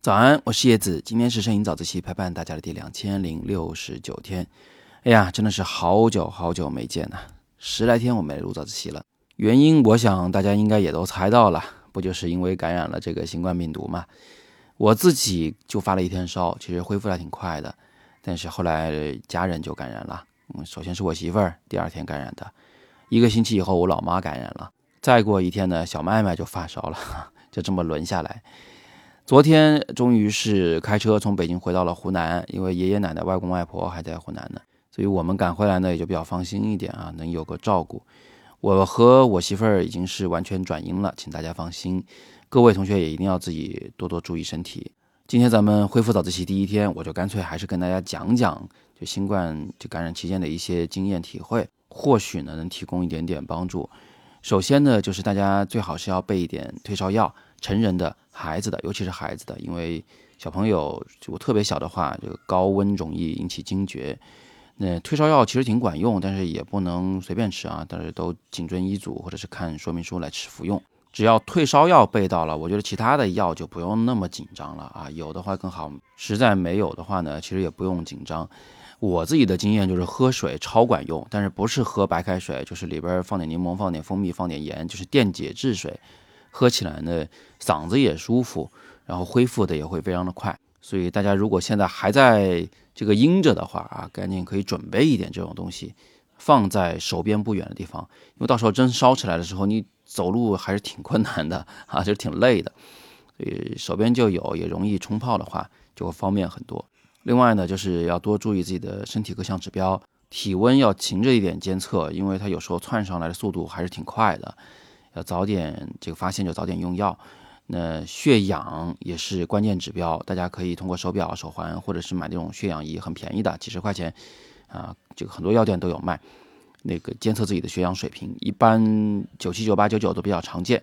早安，我是叶子，今天是摄影早自习陪伴大家的第两千零六十九天。哎呀，真的是好久好久没见呐，十来天我没录早自习了。原因我想大家应该也都猜到了，不就是因为感染了这个新冠病毒嘛？我自己就发了一天烧，其实恢复还挺快的，但是后来家人就感染了。嗯，首先是我媳妇儿，第二天感染的，一个星期以后我老妈感染了，再过一天呢，小麦麦就发烧了，就这么轮下来。昨天终于是开车从北京回到了湖南，因为爷爷奶奶、外公外婆还在湖南呢，所以我们赶回来呢也就比较放心一点啊，能有个照顾。我和我媳妇儿已经是完全转阴了，请大家放心。各位同学也一定要自己多多注意身体。今天咱们恢复早自习第一天，我就干脆还是跟大家讲讲就新冠就感染期间的一些经验体会，或许呢能提供一点点帮助。首先呢，就是大家最好是要备一点退烧药，成人的。孩子的，尤其是孩子的，因为小朋友就特别小的话，这个高温容易引起惊厥。那退烧药其实挺管用，但是也不能随便吃啊，但是都谨遵医嘱或者是看说明书来吃服用。只要退烧药备到了，我觉得其他的药就不用那么紧张了啊。有的话更好，实在没有的话呢，其实也不用紧张。我自己的经验就是喝水超管用，但是不是喝白开水，就是里边放点柠檬、放点蜂蜜、放点盐，就是电解质水。喝起来呢，嗓子也舒服，然后恢复的也会非常的快。所以大家如果现在还在这个阴着的话啊，赶紧可以准备一点这种东西，放在手边不远的地方，因为到时候真烧起来的时候，你走路还是挺困难的 啊，就是挺累的。所以手边就有，也容易冲泡的话，就会方便很多。另外呢，就是要多注意自己的身体各项指标，体温要勤着一点监测，因为它有时候窜上来的速度还是挺快的。要早点这个发现就早点用药，那血氧也是关键指标，大家可以通过手表、手环或者是买那种血氧仪，很便宜的，几十块钱，啊，这个很多药店都有卖，那个监测自己的血氧水平，一般九七、九八、九九都比较常见，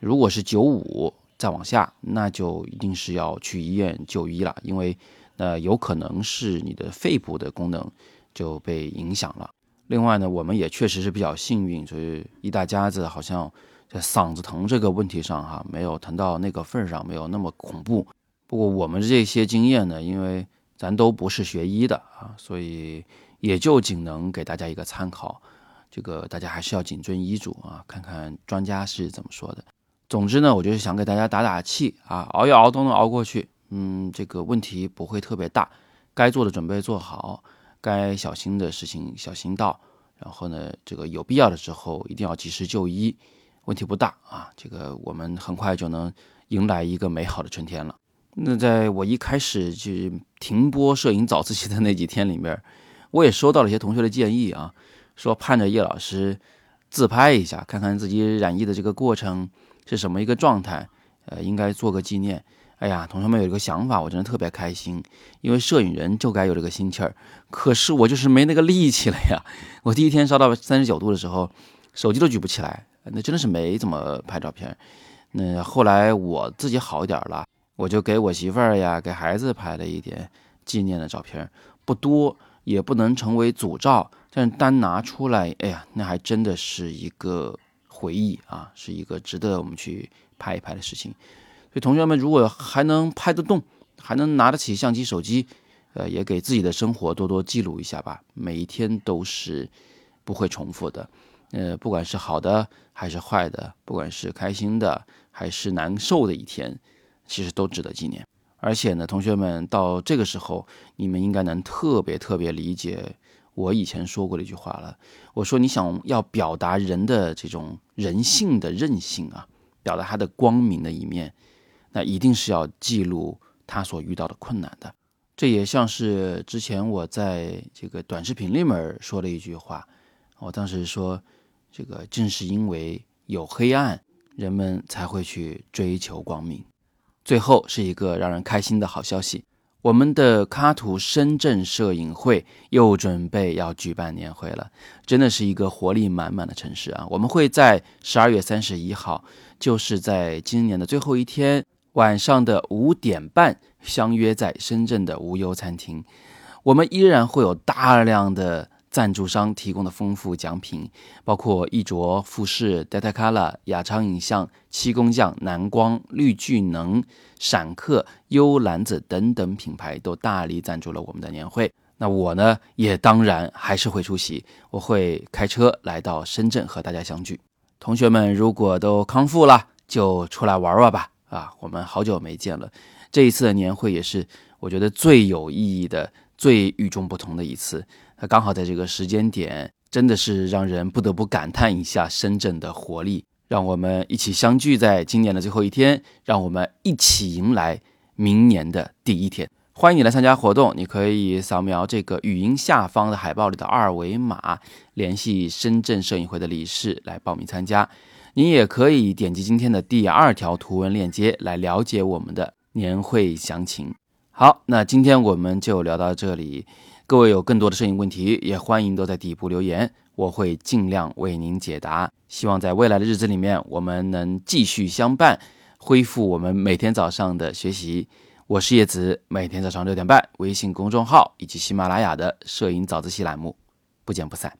如果是九五再往下，那就一定是要去医院就医了，因为那有可能是你的肺部的功能就被影响了。另外呢，我们也确实是比较幸运，所以一大家子好像。在嗓子疼这个问题上，哈，没有疼到那个份儿上，没有那么恐怖。不过我们这些经验呢，因为咱都不是学医的啊，所以也就仅能给大家一个参考。这个大家还是要谨遵医嘱啊，看看专家是怎么说的。总之呢，我就是想给大家打打气啊，熬一熬都能熬过去。嗯，这个问题不会特别大，该做的准备做好，该小心的事情小心到。然后呢，这个有必要的时候一定要及时就医。问题不大啊，这个我们很快就能迎来一个美好的春天了。那在我一开始就停播摄影早自习的那几天里面，我也收到了一些同学的建议啊，说盼着叶老师自拍一下，看看自己染疫的这个过程是什么一个状态，呃，应该做个纪念。哎呀，同学们有一个想法，我真的特别开心，因为摄影人就该有这个心气儿，可是我就是没那个力气了呀。我第一天烧到三十九度的时候，手机都举不起来。那真的是没怎么拍照片，那后来我自己好一点了，我就给我媳妇儿呀、给孩子拍了一点纪念的照片，不多，也不能成为诅咒，但是单拿出来，哎呀，那还真的是一个回忆啊，是一个值得我们去拍一拍的事情。所以同学们如果还能拍得动，还能拿得起相机、手机，呃，也给自己的生活多多记录一下吧，每一天都是不会重复的。呃，不管是好的还是坏的，不管是开心的还是难受的一天，其实都值得纪念。而且呢，同学们到这个时候，你们应该能特别特别理解我以前说过的一句话了。我说，你想要表达人的这种人性的韧性啊，表达他的光明的一面，那一定是要记录他所遇到的困难的。这也像是之前我在这个短视频里面说的一句话，我当时说。这个正是因为有黑暗，人们才会去追求光明。最后是一个让人开心的好消息：我们的喀图深圳摄影会又准备要举办年会了，真的是一个活力满满的城市啊！我们会在十二月三十一号，就是在今年的最后一天晚上的五点半，相约在深圳的无忧餐厅。我们依然会有大量的。赞助商提供的丰富奖品，包括艺卓、富士、Datacolor、雅昌影像、七工匠、蓝光、绿巨能、闪客、幽兰子等等品牌都大力赞助了我们的年会。那我呢，也当然还是会出席，我会开车来到深圳和大家相聚。同学们如果都康复了，就出来玩玩吧。啊，我们好久没见了，这一次的年会也是我觉得最有意义的、最与众不同的一次。它刚好在这个时间点，真的是让人不得不感叹一下深圳的活力。让我们一起相聚在今年的最后一天，让我们一起迎来明年的第一天。欢迎你来参加活动，你可以扫描这个语音下方的海报里的二维码，联系深圳摄影会的理事来报名参加。你也可以点击今天的第二条图文链接来了解我们的年会详情。好，那今天我们就聊到这里。各位有更多的摄影问题，也欢迎都在底部留言，我会尽量为您解答。希望在未来的日子里面，我们能继续相伴，恢复我们每天早上的学习。我是叶子，每天早上六点半，微信公众号以及喜马拉雅的摄影早自习栏目，不见不散。